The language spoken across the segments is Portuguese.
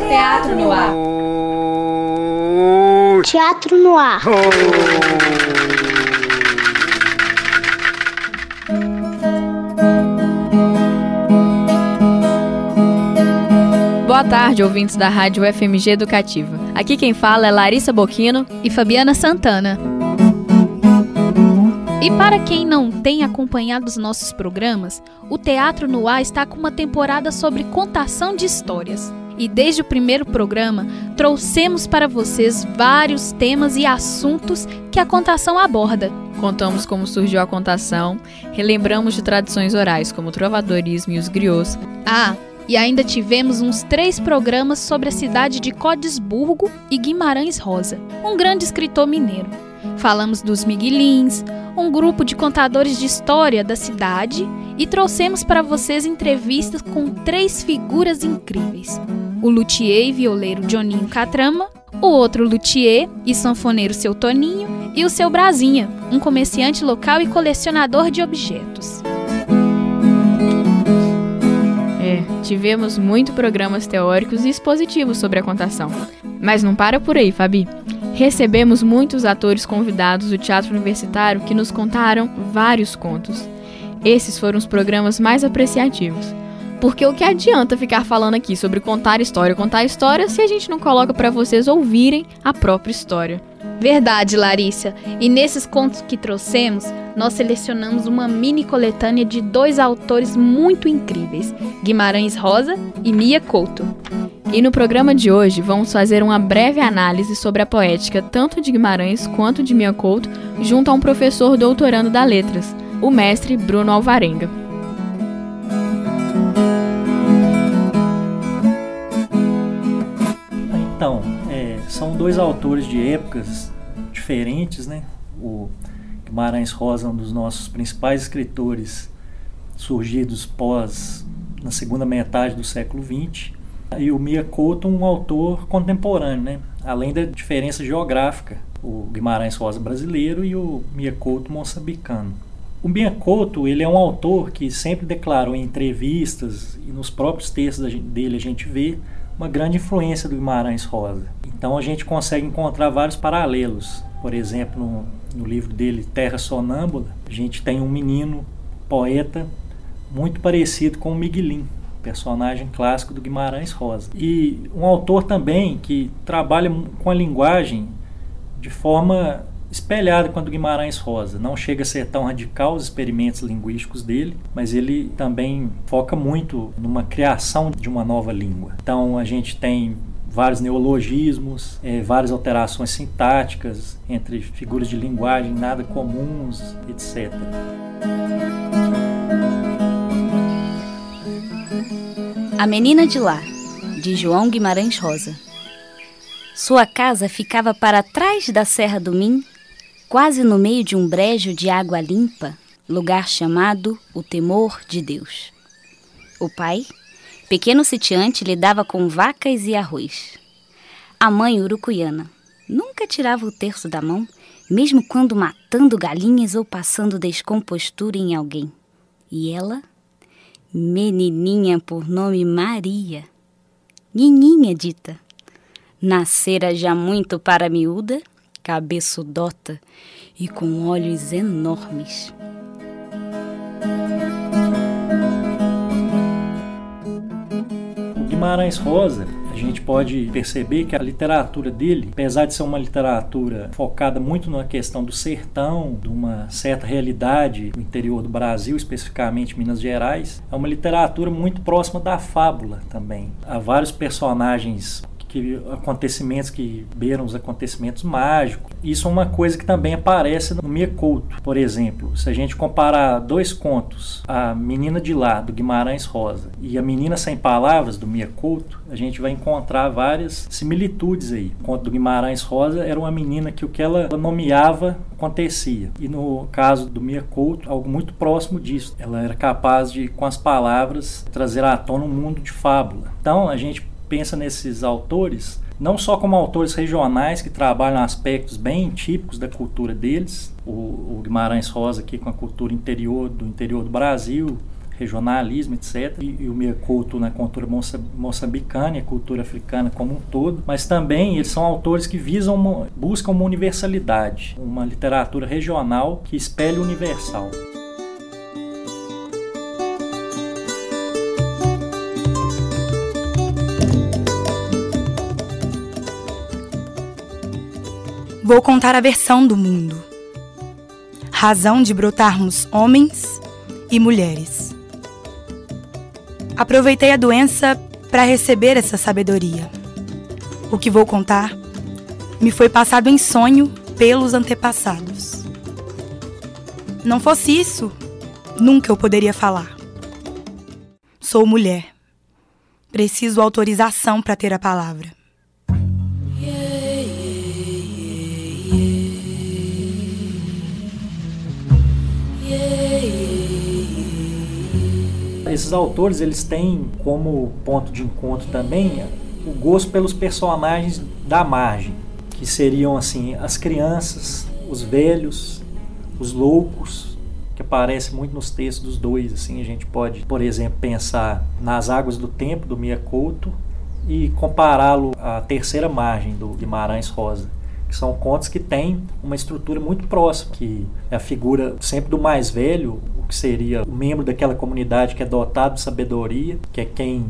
Teatro no ar. Teatro no ar. Boa tarde, ouvintes da Rádio FMG Educativa. Aqui quem fala é Larissa Boquino e Fabiana Santana. E para quem não tem acompanhado os nossos programas, o Teatro no Ar está com uma temporada sobre contação de histórias. E desde o primeiro programa, trouxemos para vocês vários temas e assuntos que a contação aborda. Contamos como surgiu a contação, relembramos de tradições orais como o trovadorismo e os griots. Ah, e ainda tivemos uns três programas sobre a cidade de Codesburgo e Guimarães Rosa, um grande escritor mineiro. Falamos dos Miguelins, um grupo de contadores de história da cidade e trouxemos para vocês entrevistas com três figuras incríveis: o luthier e violeiro Johninho Catrama, o outro luthier e sanfoneiro Seu Toninho e o seu Brasinha, um comerciante local e colecionador de objetos. É, tivemos muitos programas teóricos e expositivos sobre a contação. Mas não para por aí, Fabi. Recebemos muitos atores convidados do Teatro Universitário que nos contaram vários contos. Esses foram os programas mais apreciativos. Porque o que adianta ficar falando aqui sobre contar história, contar história, se a gente não coloca para vocês ouvirem a própria história? Verdade, Larissa. E nesses contos que trouxemos, nós selecionamos uma mini coletânea de dois autores muito incríveis, Guimarães Rosa e Mia Couto. E no programa de hoje vamos fazer uma breve análise sobre a poética tanto de Guimarães quanto de Mia Couto, junto a um professor doutorando da Letras, o mestre Bruno Alvarenga. Então, é, são dois autores de épocas diferentes, né? O Guimarães Rosa, um dos nossos principais escritores surgidos pós na segunda metade do século XX, e o Mia Couto, um autor contemporâneo, né? além da diferença geográfica, o Guimarães Rosa brasileiro e o Mia Couto moçambicano. O Mia Couto ele é um autor que sempre declarou em entrevistas e nos próprios textos dele a gente vê uma grande influência do Guimarães Rosa. Então a gente consegue encontrar vários paralelos. Por exemplo, no, no livro dele Terra Sonâmbula, a gente tem um menino poeta muito parecido com o Miguelin, personagem clássico do Guimarães Rosa. E um autor também que trabalha com a linguagem de forma espelhada com a do Guimarães Rosa. Não chega a ser tão radical os experimentos linguísticos dele, mas ele também foca muito numa criação de uma nova língua. Então a gente tem vários neologismos, é, várias alterações sintáticas entre figuras de linguagem nada comuns, etc. A Menina de Lá, de João Guimarães Rosa. Sua casa ficava para trás da Serra do Min, quase no meio de um brejo de água limpa, lugar chamado o Temor de Deus. O pai, pequeno sitiante, lidava com vacas e arroz. A mãe urucuiana nunca tirava o terço da mão, mesmo quando matando galinhas ou passando descompostura em alguém. E ela menininha por nome Maria, Nininha dita, nascera já muito para miúda, cabeçudota e com olhos enormes. Guimarães Rosa gente pode perceber que a literatura dele, apesar de ser uma literatura focada muito na questão do sertão, de uma certa realidade no interior do Brasil, especificamente Minas Gerais, é uma literatura muito próxima da fábula também. Há vários personagens que acontecimentos que beiram os acontecimentos mágicos. Isso é uma coisa que também aparece no Mia Couto, por exemplo. Se a gente comparar dois contos, A Menina de Lá, do Guimarães Rosa, e A Menina Sem Palavras, do Mia Couto, a gente vai encontrar várias similitudes aí. O conto do Guimarães Rosa era uma menina que o que ela nomeava acontecia. E no caso do Mia Couto, algo muito próximo disso. Ela era capaz de, com as palavras, trazer à tona um mundo de fábula. Então, a gente pensa nesses autores não só como autores regionais que trabalham aspectos bem típicos da cultura deles, o, o Guimarães Rosa aqui com a cultura interior do interior do Brasil, regionalismo, etc. E, e o Miyakoto na cultura moçambicana e a cultura africana como um todo, mas também eles são autores que visam, uma, buscam uma universalidade, uma literatura regional que espelhe o universal. Vou contar a versão do mundo. Razão de brotarmos homens e mulheres. Aproveitei a doença para receber essa sabedoria. O que vou contar me foi passado em sonho pelos antepassados. Não fosse isso, nunca eu poderia falar. Sou mulher. Preciso autorização para ter a palavra. Esses autores eles têm como ponto de encontro também o gosto pelos personagens da margem, que seriam assim as crianças, os velhos, os loucos, que aparece muito nos textos dos dois. Assim, a gente pode, por exemplo, pensar nas Águas do Tempo do Mia Couto e compará-lo à terceira margem do Guimarães Rosa que são contos que têm uma estrutura muito próxima, que é a figura sempre do mais velho, o que seria o membro daquela comunidade que é dotado de sabedoria, que é quem,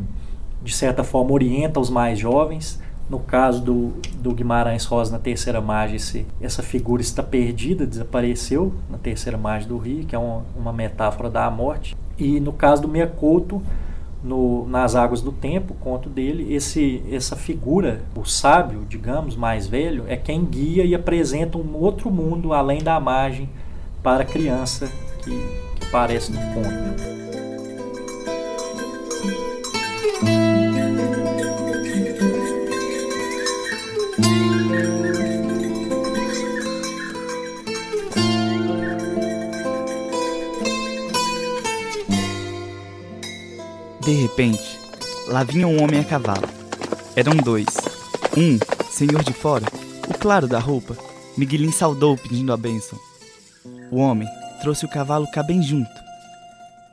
de certa forma, orienta os mais jovens. No caso do, do Guimarães Rosa, na terceira margem, essa figura está perdida, desapareceu na terceira margem do rio, que é uma, uma metáfora da morte. E no caso do Meia Couto, no, nas águas do tempo, conto dele, esse, essa figura, o sábio, digamos, mais velho, é quem guia e apresenta um outro mundo além da margem para a criança que, que aparece no conto. De repente, lá vinha um homem a cavalo. Eram dois. Um, senhor de fora, o claro da roupa, Miguelin saudou pedindo a bênção. O homem trouxe o cavalo cá bem junto.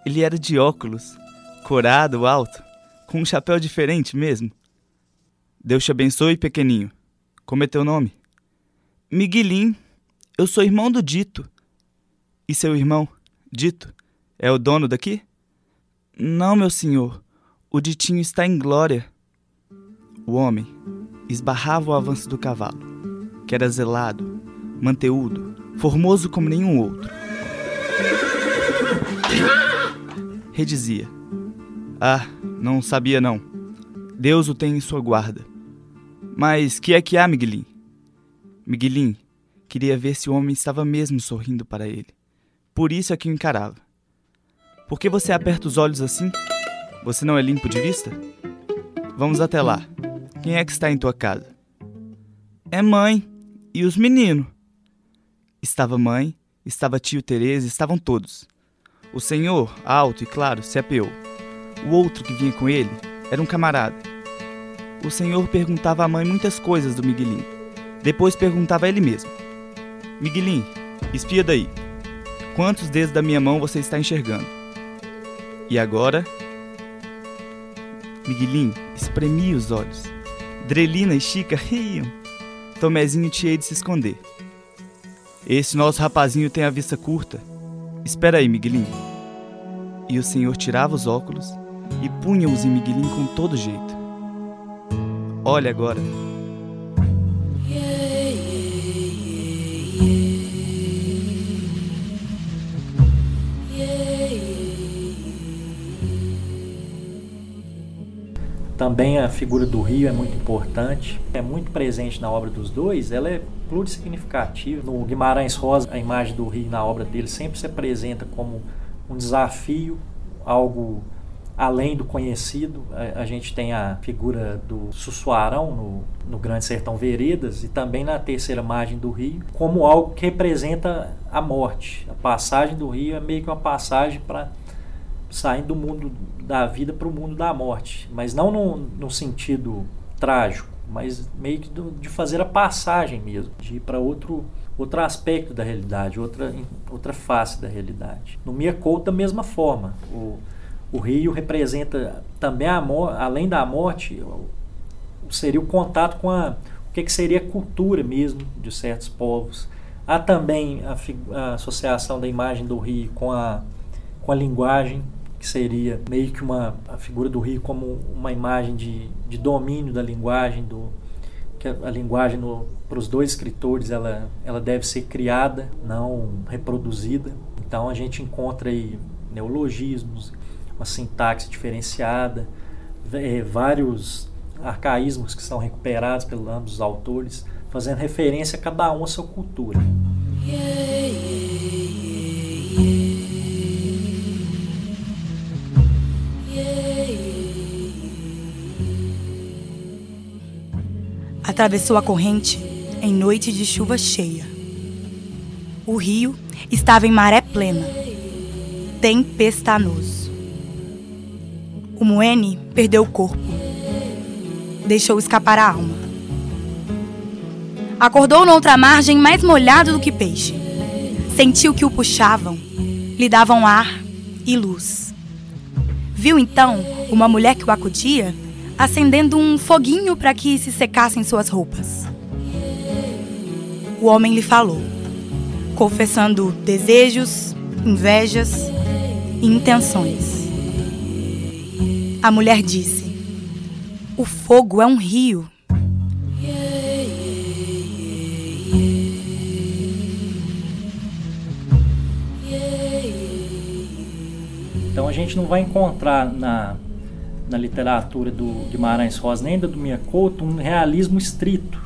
Ele era de óculos, corado, alto, com um chapéu diferente mesmo. Deus te abençoe, pequeninho. Como é teu nome? Miguelin. Eu sou irmão do Dito. E seu irmão, Dito, é o dono daqui? Não, meu senhor, o ditinho está em glória. O homem esbarrava o avanço do cavalo, que era zelado, manteúdo, formoso como nenhum outro. Redizia: Ah, não sabia não. Deus o tem em sua guarda. Mas que é que há, Miguelin? Miguelin queria ver se o homem estava mesmo sorrindo para ele. Por isso é que o encarava. Por que você aperta os olhos assim? Você não é limpo de vista? Vamos até lá. Quem é que está em tua casa? É mãe. E os meninos? Estava mãe, estava tio Teresa, estavam todos. O senhor, alto e claro, se apeou. O outro que vinha com ele era um camarada. O senhor perguntava à mãe muitas coisas do Miguelinho. Depois perguntava a ele mesmo: Miguelinho, espia daí. Quantos dedos da minha mão você está enxergando? E agora? Miguelinho espremia os olhos. Drelina e Chica riam. Tomezinho tinha de se esconder. Esse nosso rapazinho tem a vista curta. Espera aí, Miguelinho. E o senhor tirava os óculos e punha-os em Miguelinho com todo jeito. Olha agora. Também a figura do rio é muito importante, é muito presente na obra dos dois, ela é plurissignificativa. No Guimarães Rosa, a imagem do rio na obra dele sempre se apresenta como um desafio, algo além do conhecido. A, a gente tem a figura do Sussuarão no, no Grande Sertão Veredas e também na terceira margem do rio, como algo que representa a morte. A passagem do rio é meio que uma passagem para saindo do mundo da vida para o mundo da morte, mas não no, no sentido trágico, mas meio que do, de fazer a passagem mesmo, de ir para outro outro aspecto da realidade, outra outra face da realidade. No Mia Couto da mesma forma, o O rio representa também, a além da morte, seria o contato com a, o que, que seria a cultura mesmo de certos povos. Há também a, a associação da imagem do rio com a, com a linguagem, que seria meio que uma a figura do rio como uma imagem de, de domínio da linguagem, do, que a, a linguagem para os dois escritores ela, ela deve ser criada, não reproduzida. Então a gente encontra aí neologismos, uma sintaxe diferenciada, é, vários arcaísmos que são recuperados pelos ambos os autores, fazendo referência a cada um a sua cultura. Atravessou a corrente em noite de chuva cheia. O rio estava em maré plena, tempestanoso. O Moene perdeu o corpo. Deixou escapar a alma. Acordou noutra margem mais molhado do que peixe. Sentiu que o puxavam, lhe davam ar e luz. Viu então uma mulher que o acudia acendendo um foguinho para que se secassem suas roupas. O homem lhe falou, confessando desejos, invejas e intenções. A mulher disse: O fogo é um rio. Então a gente não vai encontrar na, na literatura do Guimarães Rosa nem da do Mia Couto um realismo estrito,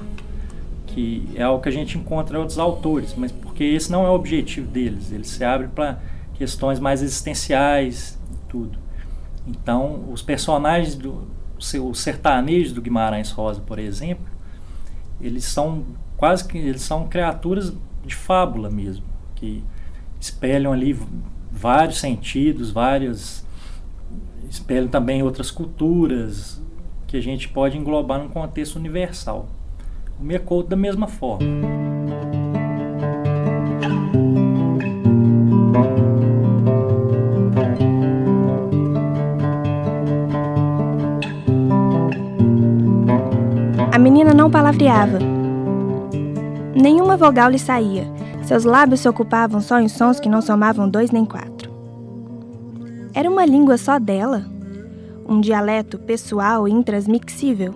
que é algo que a gente encontra em outros autores, mas porque esse não é o objetivo deles. Eles se abrem para questões mais existenciais e tudo. Então, os personagens do os sertanejos do Guimarães Rosa, por exemplo, eles são quase que eles são criaturas de fábula mesmo, que espelham ali vários sentidos, várias espelham também outras culturas que a gente pode englobar num contexto universal. O Mecouto da mesma forma. A menina não palavreava. Nenhuma vogal lhe saía. Seus lábios se ocupavam só em sons que não somavam dois nem quatro. Era uma língua só dela? Um dialeto pessoal e intransmissível?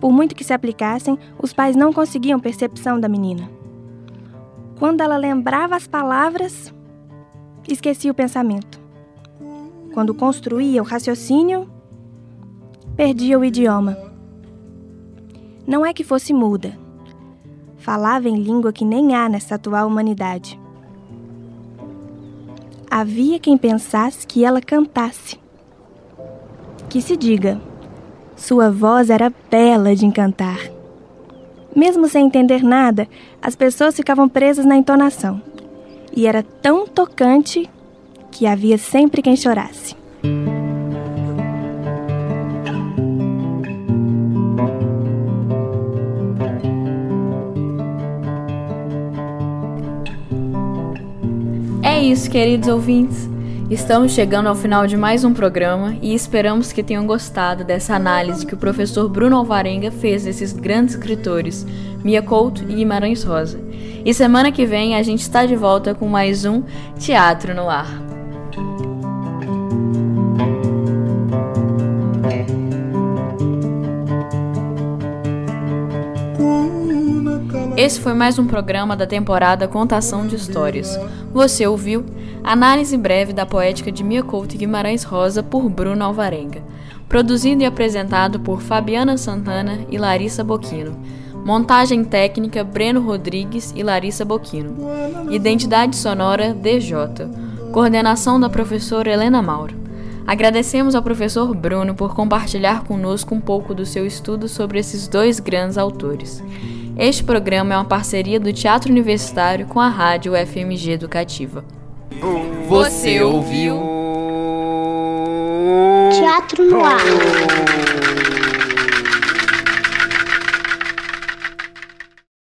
Por muito que se aplicassem, os pais não conseguiam percepção da menina. Quando ela lembrava as palavras, esquecia o pensamento. Quando construía o raciocínio, perdia o idioma. Não é que fosse muda. Falava em língua que nem há nessa atual humanidade. Havia quem pensasse que ela cantasse. Que se diga, sua voz era bela de encantar. Mesmo sem entender nada, as pessoas ficavam presas na entonação. E era tão tocante que havia sempre quem chorasse. Isso, queridos ouvintes. Estamos chegando ao final de mais um programa e esperamos que tenham gostado dessa análise que o professor Bruno Alvarenga fez desses grandes escritores, Mia Couto e Guimarães Rosa. E semana que vem a gente está de volta com mais um Teatro no Ar. Esse foi mais um programa da temporada Contação de Histórias. Você ouviu Análise Breve da Poética de Mia Couto Guimarães Rosa por Bruno Alvarenga. Produzido e apresentado por Fabiana Santana e Larissa Boquino. Montagem técnica Breno Rodrigues e Larissa Boquino. Identidade sonora DJ. Coordenação da professora Helena Mauro. Agradecemos ao professor Bruno por compartilhar conosco um pouco do seu estudo sobre esses dois grandes autores. Este programa é uma parceria do Teatro Universitário com a Rádio FMG Educativa. Você ouviu? Teatro no ar.